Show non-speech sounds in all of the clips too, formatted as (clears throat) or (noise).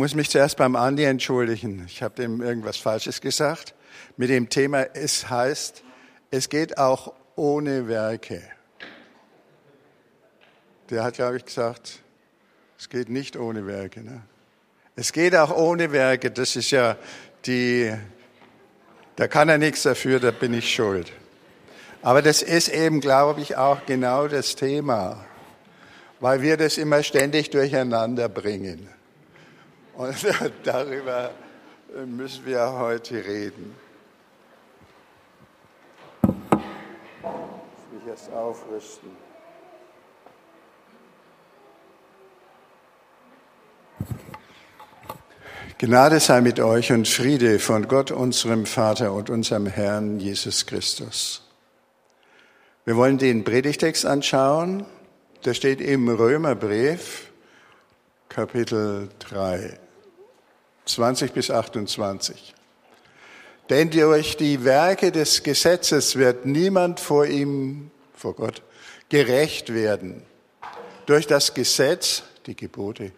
muss mich zuerst beim Andi entschuldigen. Ich habe dem irgendwas Falsches gesagt. Mit dem Thema, es heißt, es geht auch ohne Werke. Der hat, glaube ich, gesagt, es geht nicht ohne Werke. Ne? Es geht auch ohne Werke. Das ist ja die, da kann er nichts dafür, da bin ich schuld. Aber das ist eben, glaube ich, auch genau das Thema, weil wir das immer ständig durcheinander bringen. Und (laughs) darüber müssen wir heute reden. Ich will jetzt aufrüsten. Gnade sei mit euch und Friede von Gott, unserem Vater und unserem Herrn Jesus Christus. Wir wollen den Predigtext anschauen. Der steht im Römerbrief, Kapitel 3, 20 bis 28. Denn durch die Werke des Gesetzes wird niemand vor ihm, vor Gott, gerecht werden. Durch das Gesetz, die Gebote,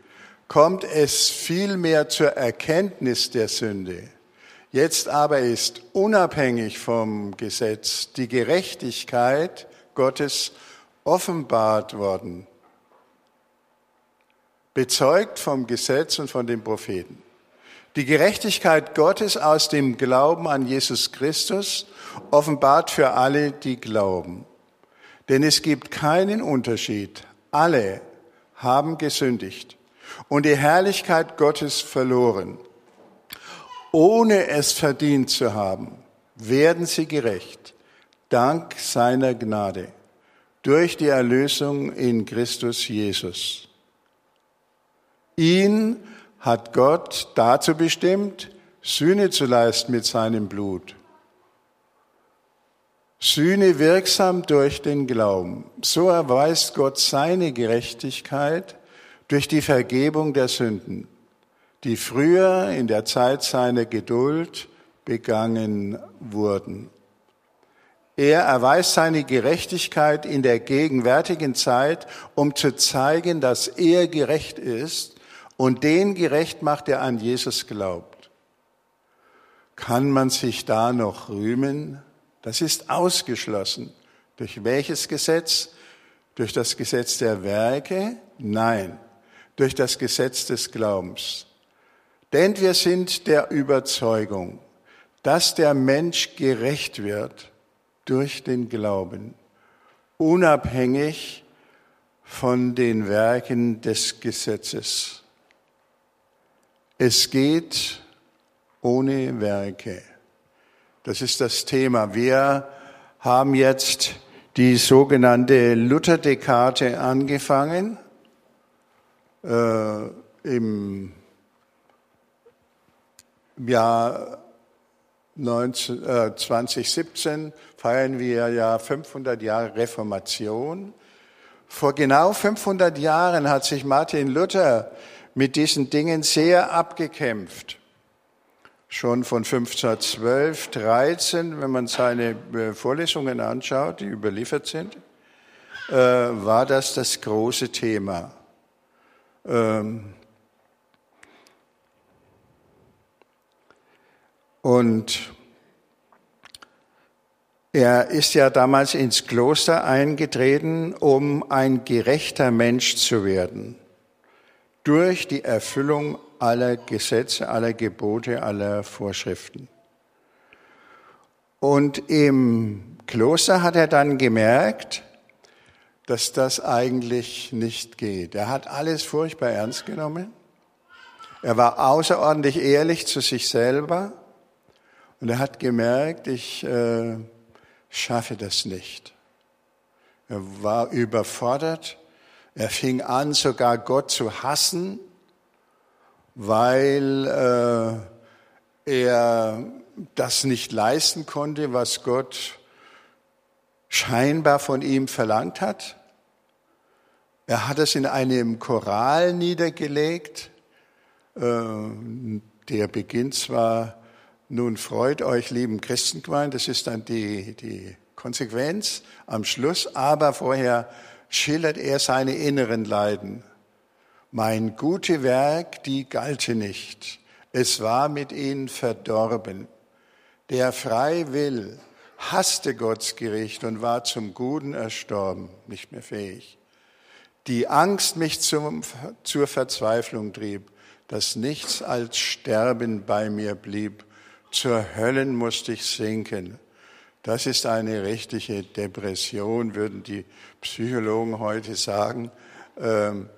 kommt es vielmehr zur Erkenntnis der Sünde. Jetzt aber ist unabhängig vom Gesetz die Gerechtigkeit Gottes offenbart worden, bezeugt vom Gesetz und von den Propheten. Die Gerechtigkeit Gottes aus dem Glauben an Jesus Christus offenbart für alle, die glauben. Denn es gibt keinen Unterschied. Alle haben gesündigt und die Herrlichkeit Gottes verloren. Ohne es verdient zu haben, werden sie gerecht, dank seiner Gnade, durch die Erlösung in Christus Jesus. Ihn hat Gott dazu bestimmt, Sühne zu leisten mit seinem Blut. Sühne wirksam durch den Glauben. So erweist Gott seine Gerechtigkeit durch die Vergebung der Sünden, die früher in der Zeit seiner Geduld begangen wurden. Er erweist seine Gerechtigkeit in der gegenwärtigen Zeit, um zu zeigen, dass er gerecht ist und den gerecht macht, der an Jesus glaubt. Kann man sich da noch rühmen? Das ist ausgeschlossen. Durch welches Gesetz? Durch das Gesetz der Werke? Nein durch das Gesetz des Glaubens. Denn wir sind der Überzeugung, dass der Mensch gerecht wird durch den Glauben, unabhängig von den Werken des Gesetzes. Es geht ohne Werke. Das ist das Thema. Wir haben jetzt die sogenannte Lutherdekate angefangen äh, im Jahr 19, äh, 2017 feiern wir ja 500 Jahre Reformation. Vor genau 500 Jahren hat sich Martin Luther mit diesen Dingen sehr abgekämpft. Schon von 1512, 13, wenn man seine äh, Vorlesungen anschaut, die überliefert sind, äh, war das das große Thema. Ähm, und er ist ja damals ins Kloster eingetreten, um ein gerechter Mensch zu werden, durch die Erfüllung aller Gesetze, aller Gebote, aller Vorschriften. Und im Kloster hat er dann gemerkt, dass das eigentlich nicht geht. Er hat alles furchtbar ernst genommen. Er war außerordentlich ehrlich zu sich selber und er hat gemerkt, ich äh, schaffe das nicht. Er war überfordert. Er fing an, sogar Gott zu hassen, weil äh, er das nicht leisten konnte, was Gott scheinbar von ihm verlangt hat. Er hat es in einem Choral niedergelegt. Äh, der beginnt zwar, nun freut euch, lieben Christengemeinde, das ist dann die, die Konsequenz am Schluss, aber vorher schildert er seine inneren Leiden. Mein gute Werk, die galte nicht. Es war mit ihnen verdorben. Der frei will, hasste Gottes Gericht und war zum Guten erstorben, nicht mehr fähig. Die Angst mich zum, zur Verzweiflung trieb, dass nichts als Sterben bei mir blieb. Zur Höllen musste ich sinken. Das ist eine richtige Depression, würden die Psychologen heute sagen. Ähm,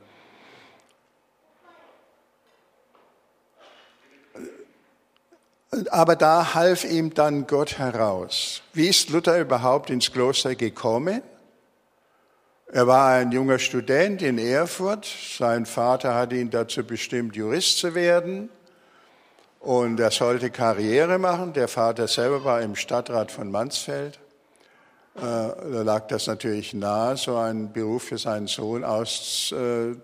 aber da half ihm dann Gott heraus. Wie ist Luther überhaupt ins Kloster gekommen? Er war ein junger Student in Erfurt. Sein Vater hat ihn dazu bestimmt, Jurist zu werden. Und er sollte Karriere machen. Der Vater selber war im Stadtrat von Mansfeld. Äh, da lag das natürlich nahe, so einen Beruf für seinen Sohn auszusuchen.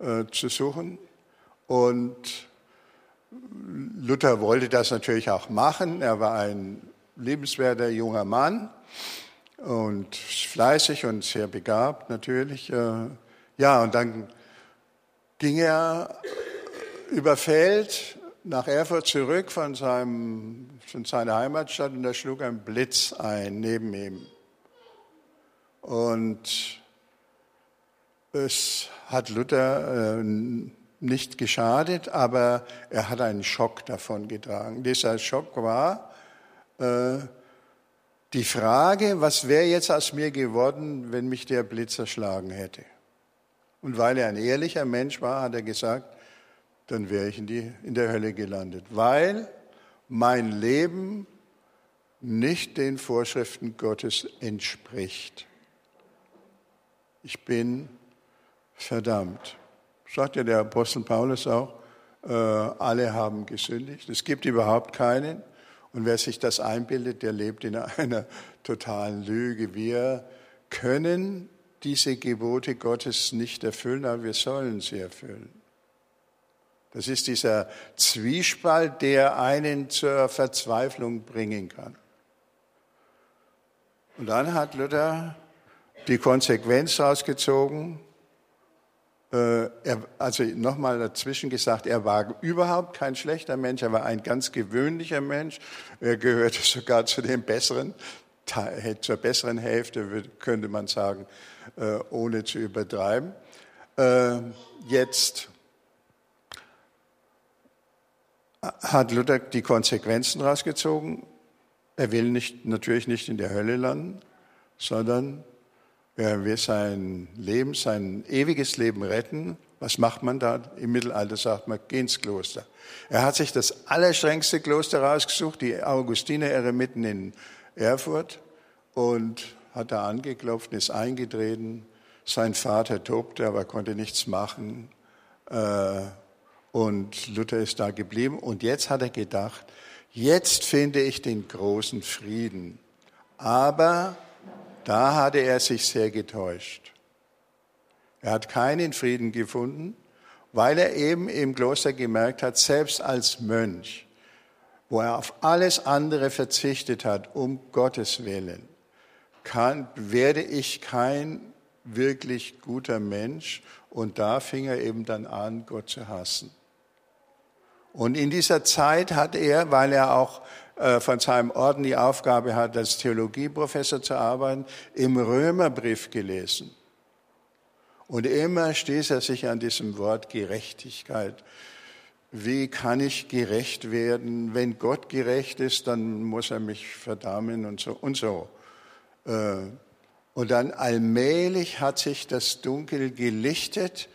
Äh, Und Luther wollte das natürlich auch machen. Er war ein liebenswerter junger Mann und fleißig und sehr begabt natürlich. Äh, ja, und dann ging er über Feld nach Erfurt zurück von, seinem, von seiner Heimatstadt und da schlug ein Blitz ein neben ihm. Und es hat Luther äh, nicht geschadet, aber er hat einen Schock davon getragen. Dieser Schock war äh, die Frage, was wäre jetzt aus mir geworden, wenn mich der Blitz erschlagen hätte. Und weil er ein ehrlicher Mensch war, hat er gesagt, dann wäre ich in, die, in der Hölle gelandet, weil mein Leben nicht den Vorschriften Gottes entspricht. Ich bin verdammt. Sagt ja der Apostel Paulus auch, äh, alle haben gesündigt. Es gibt überhaupt keinen. Und wer sich das einbildet, der lebt in einer totalen Lüge. Wir können diese Gebote Gottes nicht erfüllen, aber wir sollen sie erfüllen. Das ist dieser Zwiespalt, der einen zur Verzweiflung bringen kann. Und dann hat Luther die Konsequenz rausgezogen. Äh, also nochmal dazwischen gesagt, er war überhaupt kein schlechter Mensch, er war ein ganz gewöhnlicher Mensch. Er gehörte (laughs) sogar zu den besseren, zur besseren Hälfte, könnte man sagen, äh, ohne zu übertreiben. Äh, jetzt hat Luther die Konsequenzen rausgezogen. Er will nicht, natürlich nicht in der Hölle landen, sondern er will sein Leben, sein ewiges Leben retten. Was macht man da? Im Mittelalter sagt man, geh ins Kloster. Er hat sich das allerstrengste Kloster rausgesucht, die Augustiner-Eremiten in Erfurt, und hat da angeklopft, ist eingetreten. Sein Vater tobte, aber konnte nichts machen. Äh, und Luther ist da geblieben. Und jetzt hat er gedacht, jetzt finde ich den großen Frieden. Aber da hatte er sich sehr getäuscht. Er hat keinen Frieden gefunden, weil er eben im Kloster gemerkt hat, selbst als Mönch, wo er auf alles andere verzichtet hat, um Gottes Willen, kann, werde ich kein wirklich guter Mensch. Und da fing er eben dann an, Gott zu hassen. Und in dieser Zeit hat er, weil er auch äh, von seinem Orden die Aufgabe hat, als Theologieprofessor zu arbeiten, im Römerbrief gelesen. Und immer stieß er sich an diesem Wort Gerechtigkeit. Wie kann ich gerecht werden? Wenn Gott gerecht ist, dann muss er mich verdammen und so und so. Äh, und dann allmählich hat sich das Dunkel gelichtet.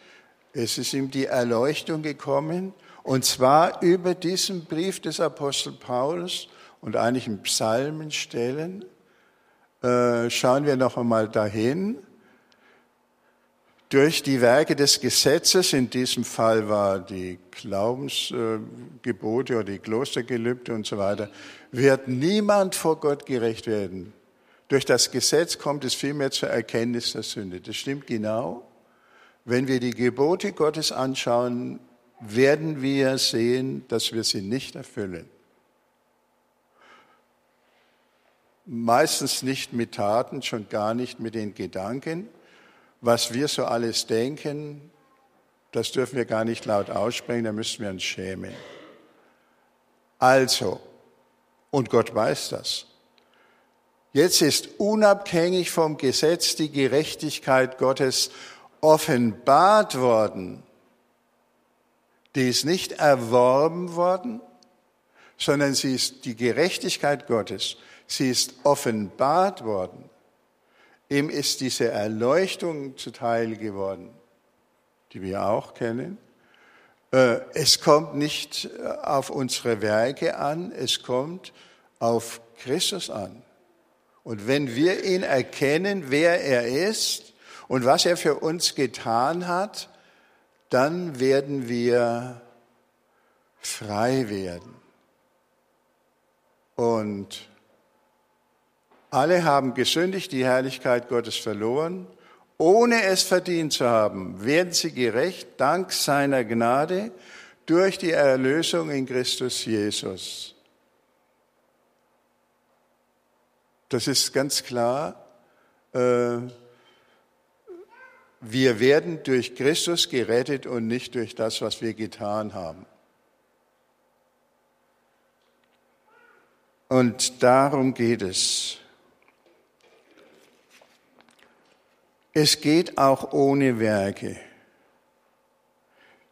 Es ist ihm die Erleuchtung gekommen und zwar über diesen Brief des Apostel Paulus und einigen Psalmenstellen. Äh, schauen wir noch einmal dahin. Durch die Werke des Gesetzes, in diesem Fall war die Glaubensgebote oder die Klostergelübde und so weiter, wird niemand vor Gott gerecht werden. Durch das Gesetz kommt es vielmehr zur Erkenntnis der Sünde. Das stimmt genau. Wenn wir die Gebote Gottes anschauen, werden wir sehen, dass wir sie nicht erfüllen. Meistens nicht mit Taten, schon gar nicht mit den Gedanken. Was wir so alles denken, Das dürfen wir gar nicht laut aussprechen, da müssten wir uns schämen. Also, und Gott weiß das. Jetzt ist unabhängig vom Gesetz die Gerechtigkeit Gottes offenbart worden. Die ist nicht erworben worden, sondern sie ist die Gerechtigkeit Gottes. Sie ist offenbart worden. Ihm ist diese Erleuchtung zuteil geworden, die wir auch kennen. Äh, es kommt nicht äh, auf unsere Werke an, es kommt auf Christus an. Und wenn wir ihn erkennen, wer er ist und was er für uns getan hat, dann werden wir frei werden. Und alle haben gesündigt, die Herrlichkeit Gottes verloren. Ohne es verdient zu haben, werden sie gerecht dank seiner Gnade durch die Erlösung in Christus Jesus. Das ist ganz klar. Äh, wir werden durch Christus gerettet und nicht durch das, was wir getan haben. Und darum geht es. Es geht auch ohne Werke.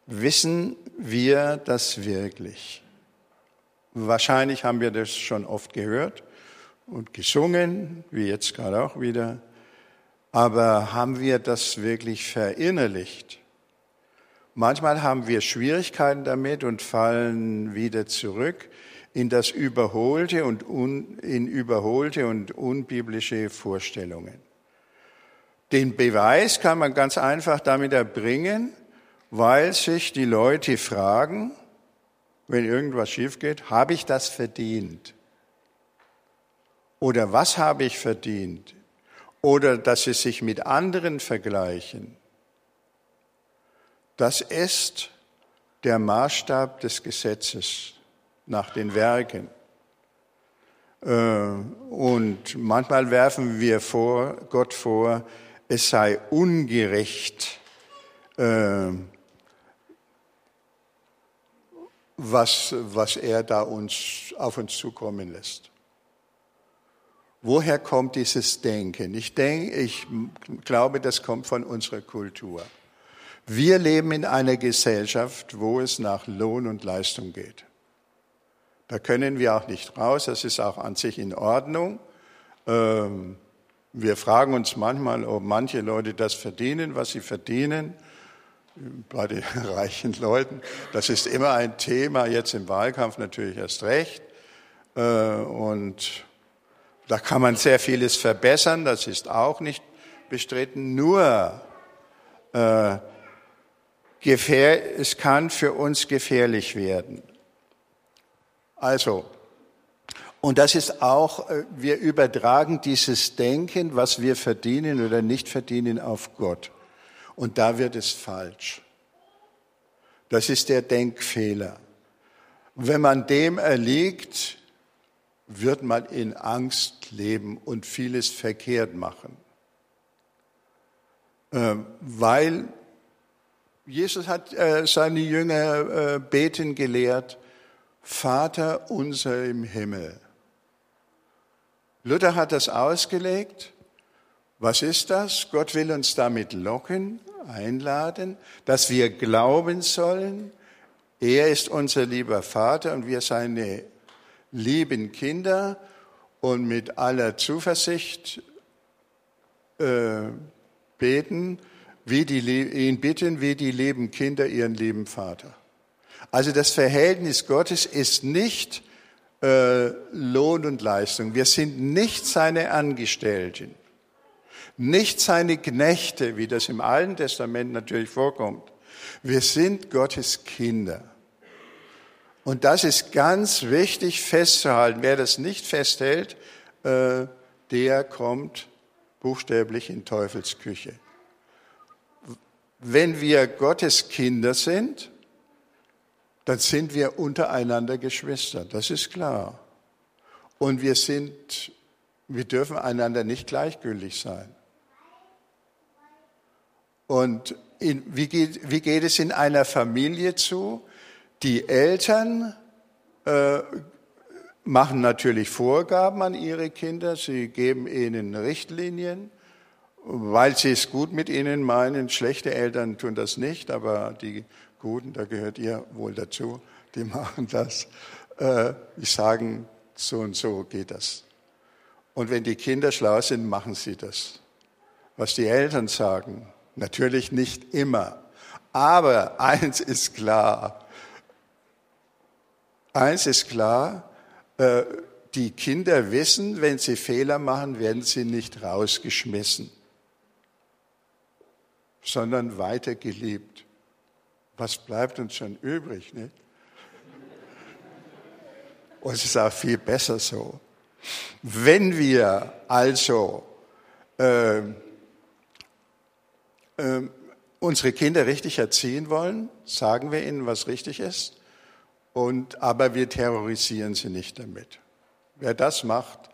Wissen wir das wirklich? Wahrscheinlich haben wir das schon oft gehört und gesungen, wie jetzt gerade auch wieder. Aber haben wir das wirklich verinnerlicht? Manchmal haben wir Schwierigkeiten damit und fallen wieder zurück in das Überholte und un, in überholte und unbiblische Vorstellungen. Den Beweis kann man ganz einfach damit erbringen, weil sich die Leute fragen, wenn irgendwas schief geht, habe ich das verdient? Oder was habe ich verdient? Oder dass sie sich mit anderen vergleichen. Das ist der Maßstab des Gesetzes nach den Werken. Äh, und manchmal werfen wir vor, Gott vor, es sei ungerecht, äh, was, was er da uns, auf uns zukommen lässt. Woher kommt dieses Denken? Ich denke, ich glaube, das kommt von unserer Kultur. Wir leben in einer Gesellschaft, wo es nach Lohn und Leistung geht. Da können wir auch nicht raus. Das ist auch an sich in Ordnung. Ähm, wir fragen uns manchmal, ob manche Leute das verdienen, was sie verdienen. Bei den (laughs) reichen Leuten. Das ist immer ein Thema, jetzt im Wahlkampf natürlich erst recht. Äh, und da kann man sehr vieles verbessern, das ist auch nicht bestritten. Nur, äh, gefähr, es kann für uns gefährlich werden. Also, und das ist auch, äh, wir übertragen dieses Denken, was wir verdienen oder nicht verdienen, auf Gott. Und da wird es falsch. Das ist der Denkfehler. Wenn man dem erliegt, wird man in Angst leben und vieles verkehrt machen. Ähm, weil Jesus hat äh, seine Jünger äh, beten gelehrt, Vater unser im Himmel. Luther hat das ausgelegt. Was ist das? Gott will uns damit locken, einladen, dass wir glauben sollen, er ist unser lieber Vater und wir seine lieben Kinder und mit aller Zuversicht äh, beten, wie die, ihn bitten, wie die lieben Kinder ihren lieben Vater. Also das Verhältnis Gottes ist nicht äh, Lohn und Leistung. Wir sind nicht seine Angestellten, nicht seine Knechte, wie das im Alten Testament natürlich vorkommt. Wir sind Gottes Kinder. Und das ist ganz wichtig festzuhalten. Wer das nicht festhält, äh, der kommt buchstäblich in Teufelsküche. Wenn wir Gottes Kinder sind, dann sind wir untereinander Geschwister, das ist klar. Und wir sind, wir dürfen einander nicht gleichgültig sein. Und in, wie, geht, wie geht es in einer Familie zu? Die Eltern äh, machen natürlich Vorgaben an ihre Kinder, sie geben ihnen Richtlinien, weil sie es gut mit ihnen meinen. Schlechte Eltern tun das nicht, aber die Guten, da gehört ihr wohl dazu, die machen das. Äh, die sagen, so und so geht das. Und wenn die Kinder schlau sind, machen sie das. Was die Eltern sagen, natürlich nicht immer. Aber eins ist klar. Eins ist klar, äh, die Kinder wissen, wenn sie Fehler machen, werden sie nicht rausgeschmissen, sondern weiter geliebt. Was bleibt uns schon übrig? Nicht? Und es ist auch viel besser so. Wenn wir also äh, äh, unsere Kinder richtig erziehen wollen, sagen wir ihnen, was richtig ist, und, aber wir terrorisieren sie nicht damit. Wer das macht,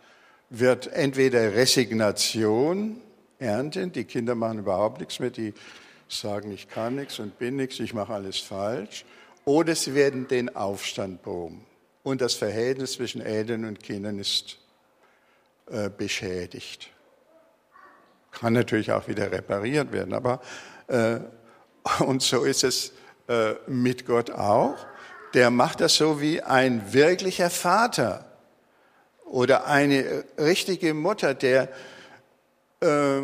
wird entweder Resignation ernten, die Kinder machen überhaupt nichts mehr, die sagen, ich kann nichts und bin nichts, ich mache alles falsch, oder sie werden den Aufstand proben. Und das Verhältnis zwischen Eltern und Kindern ist äh, beschädigt. Kann natürlich auch wieder repariert werden, aber äh, (laughs) und so ist es äh, mit Gott auch. Der macht das so wie ein wirklicher Vater oder eine richtige Mutter, der äh,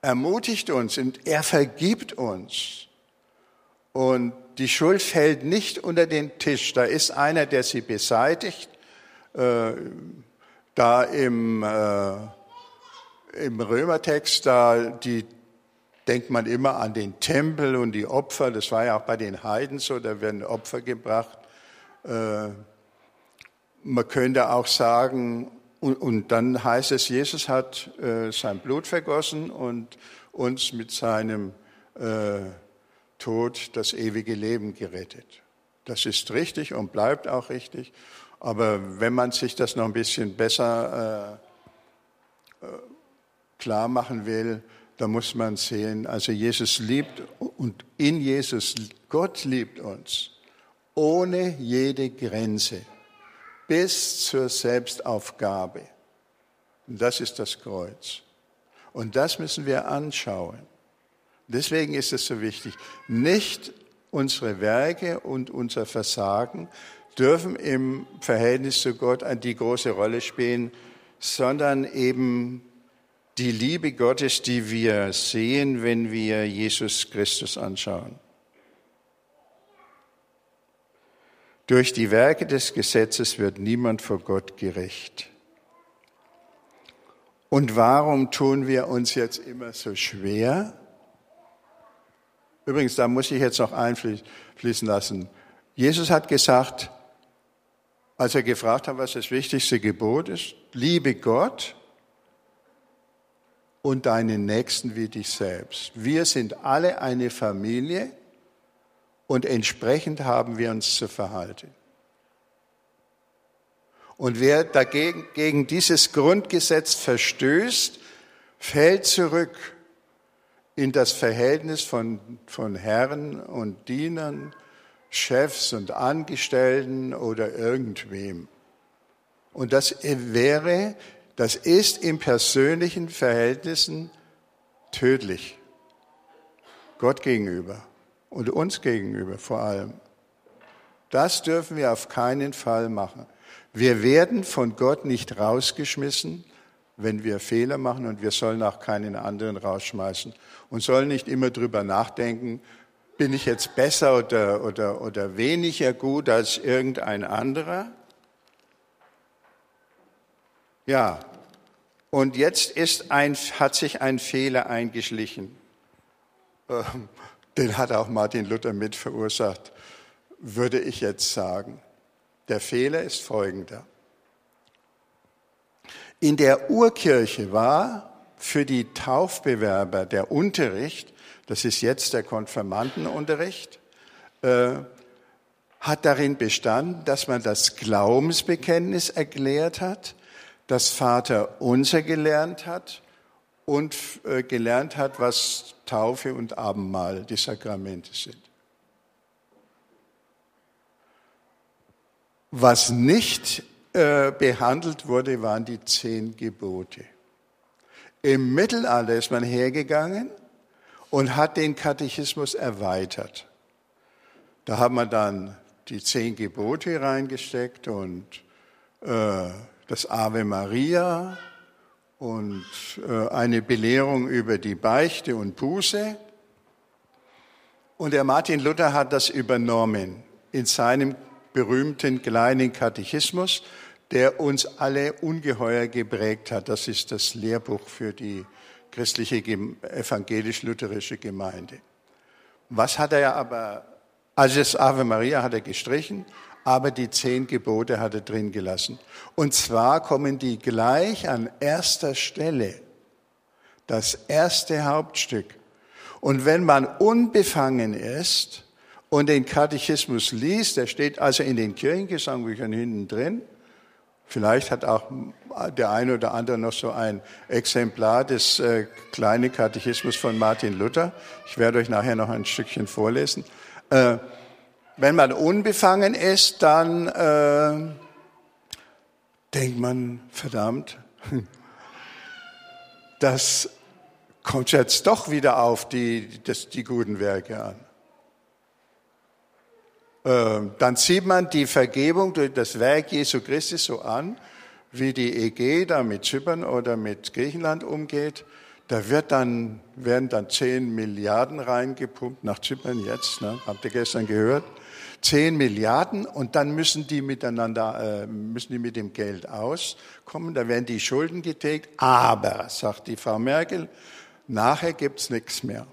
ermutigt uns und er vergibt uns. Und die Schuld fällt nicht unter den Tisch. Da ist einer, der sie beseitigt. Äh, da im, äh, im Römertext, da die, denkt man immer an den Tempel und die Opfer. Das war ja auch bei den Heiden so, da werden Opfer gebracht. Äh, man könnte auch sagen, und, dann heißt es, Jesus hat äh, sein Blut vergossen und uns mit seinem äh, Tod das ewige Leben gerettet. Das ist richtig und bleibt auch richtig. Aber wenn man sich das noch ein bisschen besser klar machen will, dann muss man sehen, also Jesus liebt und in Jesus, Gott liebt uns ohne jede Grenze bis zur Selbstaufgabe. Und das ist das Kreuz. Und das müssen wir anschauen. Deswegen ist es so wichtig. Nicht unsere Werke und unser Versagen dürfen im Verhältnis zu Gott die große Rolle spielen, sondern eben die Liebe Gottes, die wir sehen, wenn wir Jesus Christus anschauen. Durch die Werke des Gesetzes wird niemand vor Gott gerecht. Und warum tun wir uns jetzt immer so schwer? Übrigens, da muss ich jetzt noch einfließen lassen. Jesus hat gesagt, als er gefragt hat, was das wichtigste Gebot ist, liebe Gott und deinen Nächsten wie dich selbst. Wir sind alle eine Familie und entsprechend haben wir uns zu verhalten. Und wer dagegen gegen dieses Grundgesetz verstößt, fällt zurück in das Verhältnis von, von Herren und Dienern, Chefs und Angestellten oder irgendwem. Und das wäre, das ist in persönlichen Verhältnissen tödlich. Gott gegenüber und uns gegenüber vor allem. Das dürfen wir auf keinen Fall machen. Wir werden von Gott nicht rausgeschmissen, wenn wir Fehler machen und wir sollen auch keinen anderen rausschmeißen und sollen nicht immer drüber nachdenken, bin ich jetzt besser oder, oder, oder weniger gut als irgendein anderer? Ja, und jetzt ist ein, hat sich ein Fehler eingeschlichen. Ähm, den hat auch Martin Luther mit verursacht, würde ich jetzt sagen. Der Fehler ist folgender. In der Urkirche war für die Taufbewerber der Unterricht, das ist jetzt der Konfirmandenunterricht, äh, hat darin bestanden, dass man das Glaubensbekenntnis erklärt hat, das Vater unser gelernt hat und äh, gelernt hat, was Taufe und Abendmahl die Sakramente sind. Was nicht äh, behandelt wurde, waren die zehn Gebote. Im Mittelalter ist man hergegangen und hat den Katechismus erweitert. Da hat man dann die zehn Gebote reingesteckt und äh, das Ave Maria und äh, eine Belehrung über die Beichte und Buße. Und der Martin Luther hat das übernommen in seinem berühmten kleinen Katechismus, der uns alle ungeheuer geprägt hat. Das ist das Lehrbuch für die christliche evangelisch-lutherische Gemeinde. Was hat er aber, also das Ave Maria hat er gestrichen aber die zehn Gebote hat er drin gelassen. Und zwar kommen die gleich an erster Stelle, das erste Hauptstück. Und wenn man unbefangen ist und den Katechismus liest, der steht also in den Kirchengesangbüchern hinten drin, Vielleicht hat auch der eine oder andere noch so ein Exemplar des äh, kleinen Katechismus von Martin Luther. Ich werde euch nachher noch ein Stückchen vorlesen. Äh, wenn man unbefangen ist, dann äh, denkt man, verdammt, (laughs) das kommt jetzt doch wieder auf die, das, die guten Werke an. Äh, dann sieht man die Vergebung durch das Werk Jesu Christi so an, wie die EG da mit Zypern oder mit Griechenland umgeht. Da wird dann, werden dann 10 Milliarden reingepumpt nach Zypern jetzt, ne? habt ihr gestern gehört. 10 Milliarden und dann müssen die miteinander, äh, müssen die mit dem Geld auskommen, da werden die Schulden getilgt, aber, sagt die Frau Merkel, nachher gibt's nichts mehr.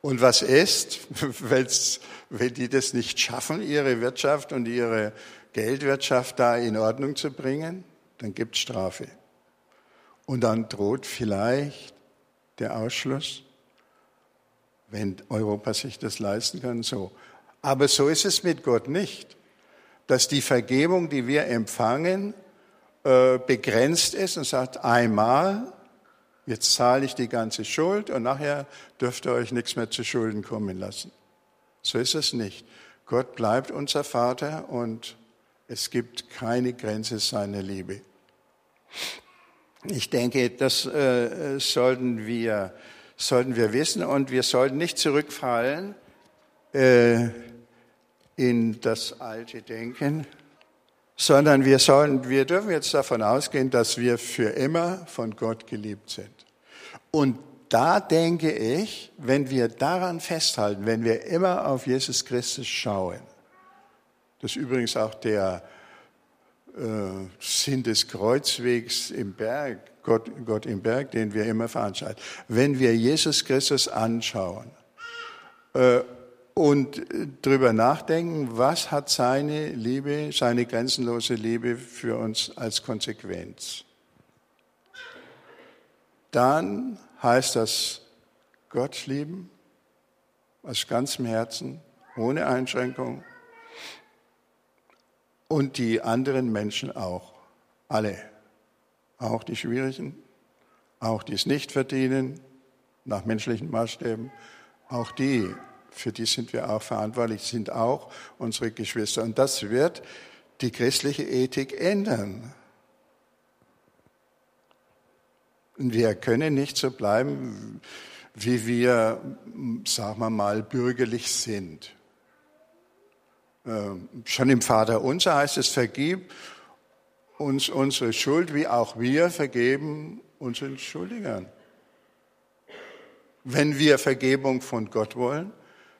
Und was ist, (laughs) wenn die das nicht schaffen, ihre Wirtschaft und ihre Geldwirtschaft da in Ordnung zu bringen? Dann gibt's Strafe. Und dann droht vielleicht der Ausschluss wenn Europa sich das leisten kann, so. Aber so ist es mit Gott nicht, dass die Vergebung, die wir empfangen, äh, begrenzt ist und sagt, einmal, jetzt zahle ich die ganze Schuld und nachher dürft ihr euch nichts mehr zu Schulden kommen lassen. So ist es nicht. Gott bleibt unser Vater und es gibt keine Grenze seiner Liebe. Ich denke, das äh, sollten wir sollten wir wissen und wir sollten nicht zurückfallen äh, in das alte Denken, sondern wir sollen, wir dürfen jetzt davon ausgehen, dass wir für immer von Gott geliebt sind. Und da denke ich, wenn wir daran festhalten, wenn wir immer auf Jesus Christus schauen, das ist übrigens auch der äh, Sinn des Kreuzwegs im Berg, Gott, Gott im Berg, den wir immer veranstalten. Wenn wir Jesus Christus anschauen äh, und darüber nachdenken, was hat seine Liebe, seine grenzenlose Liebe für uns als Konsequenz, dann heißt das Gott lieben aus ganzem Herzen, ohne Einschränkung. Und die anderen Menschen auch, alle auch die Schwierigen, auch die es nicht verdienen, nach menschlichen Maßstäben, auch die, für die sind wir auch verantwortlich, sind auch unsere Geschwister. Und das wird die christliche Ethik ändern. Wir können nicht so bleiben, wie wir, sagen wir mal, bürgerlich sind. Ähm, schon im Vater unser heißt es, vergib uns unsere Schuld, wie auch wir vergeben unseren Schuldigern. Wenn wir Vergebung von Gott wollen,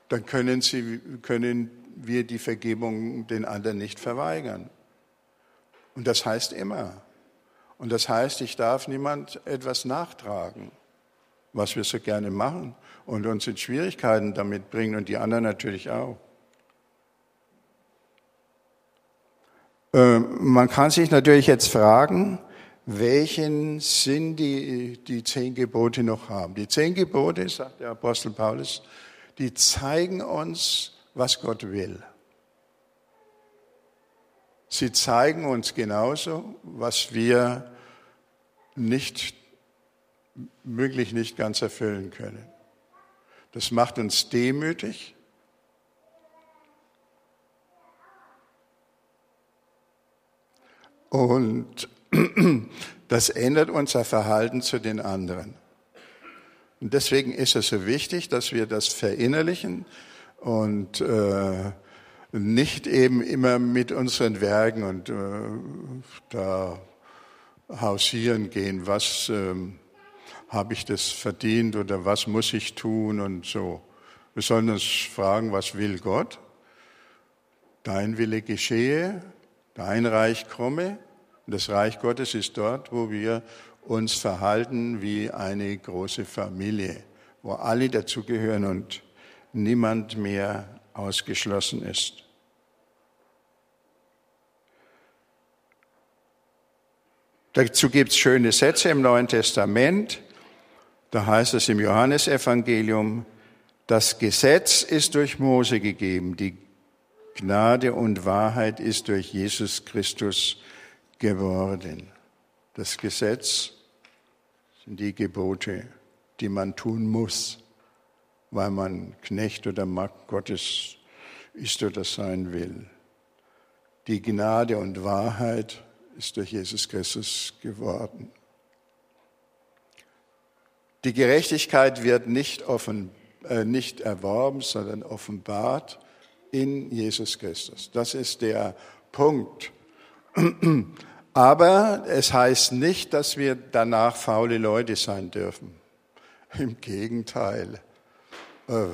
dann können, sie, können wir die Vergebung den anderen nicht verweigern. Und das heißt immer. Und das heißt, ich darf niemand etwas nachtragen, was wir so gerne machen und uns in Schwierigkeiten damit bringen und die anderen natürlich auch. Man kann sich natürlich jetzt fragen, welchen Sinn die, die zehn Gebote noch haben. Die zehn Gebote, sagt der Apostel Paulus, die zeigen uns, was Gott will. Sie zeigen uns genauso, was wir nicht, möglich nicht ganz erfüllen können. Das macht uns demütig. Und (clears throat) das ändert unser Verhalten zu den anderen. Und deswegen ist es so wichtig, dass wir das verinnerlichen und äh, nicht eben immer mit unseren Werken und äh, da hausieren gehen, was äh, habe ich das verdient oder was muss ich tun und so. Wir sollen uns fragen, was will Gott? Dein Wille geschehe, dein Reich komme. Das Reich Gottes ist dort, wo wir uns verhalten wie eine große Familie, wo alle dazugehören und niemand mehr ausgeschlossen ist. Dazu gibt es schöne Sätze im Neuen Testament. Da heißt es im Johannesevangelium, das Gesetz ist durch Mose gegeben, die Gnade und Wahrheit ist durch Jesus Christus geworden. Das Gesetz sind die Gebote, die man tun muss, weil man Knecht oder Magd Gottes ist oder sein will. Die Gnade und Wahrheit ist durch Jesus Christus geworden. Die Gerechtigkeit wird nicht, offen, äh, nicht erworben, sondern offenbart in Jesus Christus. Das ist der Punkt. (clears throat) Aber es heißt nicht, dass wir danach faule Leute sein dürfen. Im Gegenteil. Äh,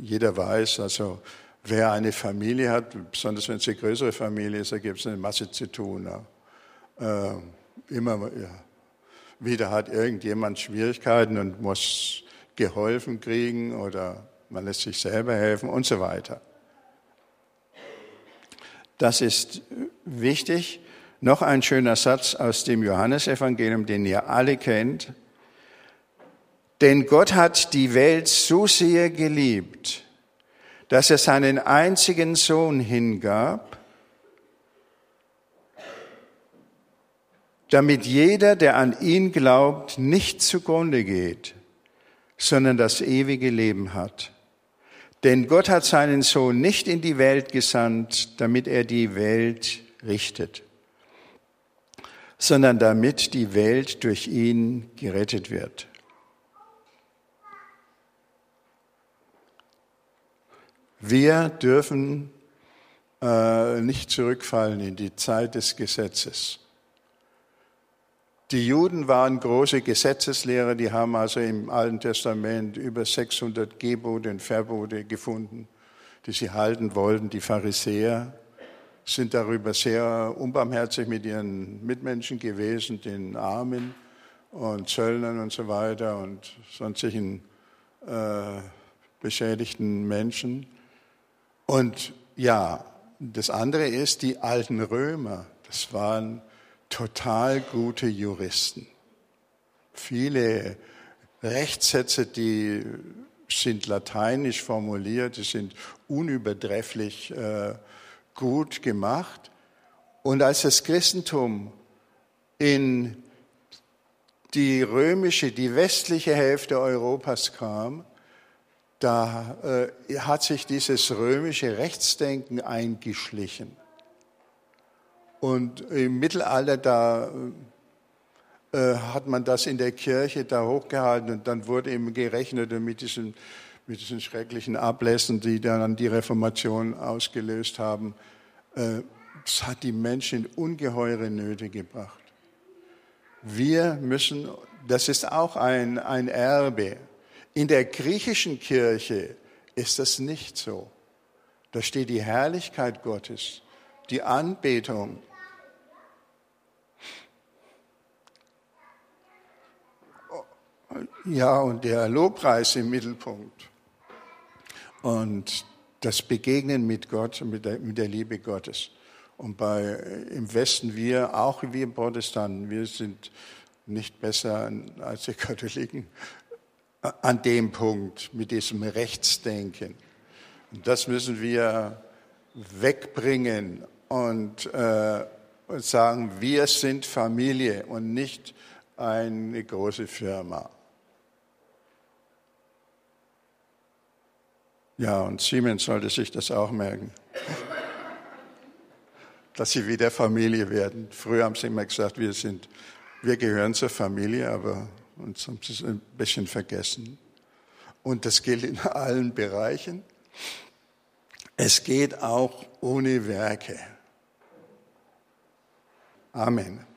jeder weiß, also wer eine Familie hat, besonders wenn es eine größere Familie ist, da gibt es eine Masse zu tun äh, immer wieder hat irgendjemand Schwierigkeiten und muss geholfen kriegen oder man lässt sich selber helfen und so weiter. Das ist wichtig. Noch ein schöner Satz aus dem Johannesevangelium, den ihr alle kennt. Denn Gott hat die Welt so sehr geliebt, dass er seinen einzigen Sohn hingab, damit jeder, der an ihn glaubt, nicht zugrunde geht, sondern das ewige Leben hat. Denn Gott hat seinen Sohn nicht in die Welt gesandt, damit er die Welt richtet, sondern damit die Welt durch ihn gerettet wird. Wir dürfen äh, nicht zurückfallen in die Zeit des Gesetzes. Die Juden waren große Gesetzeslehrer, die haben also im Alten Testament über 600 Gebote und Verbote gefunden, die sie halten wollten. Die Pharisäer sind darüber sehr unbarmherzig mit ihren Mitmenschen gewesen, den Armen und Zöllnern und so weiter und sonstigen äh, beschädigten Menschen. Und ja, das andere ist, die alten Römer, das waren total gute Juristen. Viele Rechtssätze, die sind lateinisch formuliert, die sind unübertrefflich äh, gut gemacht. Und als das Christentum in die römische, die westliche Hälfte Europas kam, da äh, hat sich dieses römische Rechtsdenken eingeschlichen. Und im Mittelalter, da äh, hat man das in der Kirche da hochgehalten und dann wurde eben gerechnet mit diesen, mit diesen schrecklichen Ablässen, die dann die Reformation ausgelöst haben. Äh, es hat die Menschen in ungeheure Nöte gebracht. Wir müssen, das ist auch ein, ein Erbe. In der griechischen Kirche ist das nicht so. Da steht die Herrlichkeit Gottes, die Anbetung, Ja, und der Lobpreis im Mittelpunkt. Und das Begegnen mit Gott, mit der, mit der Liebe Gottes. Und bei, im Westen, wir, auch wir Protestanten, wir sind nicht besser als die (laughs) Katholiken an dem Punkt mit diesem Rechtsdenken. Und das müssen wir wegbringen und, äh, und sagen, wir sind Familie und nicht eine große Firma. Ja, und Siemens sollte sich das auch merken, dass sie wieder Familie werden. Früher haben sie immer gesagt, wir sind, wir gehören zur Familie, aber uns haben sie es ein bisschen vergessen. Und das gilt in allen Bereichen. Es geht auch ohne Werke. Amen.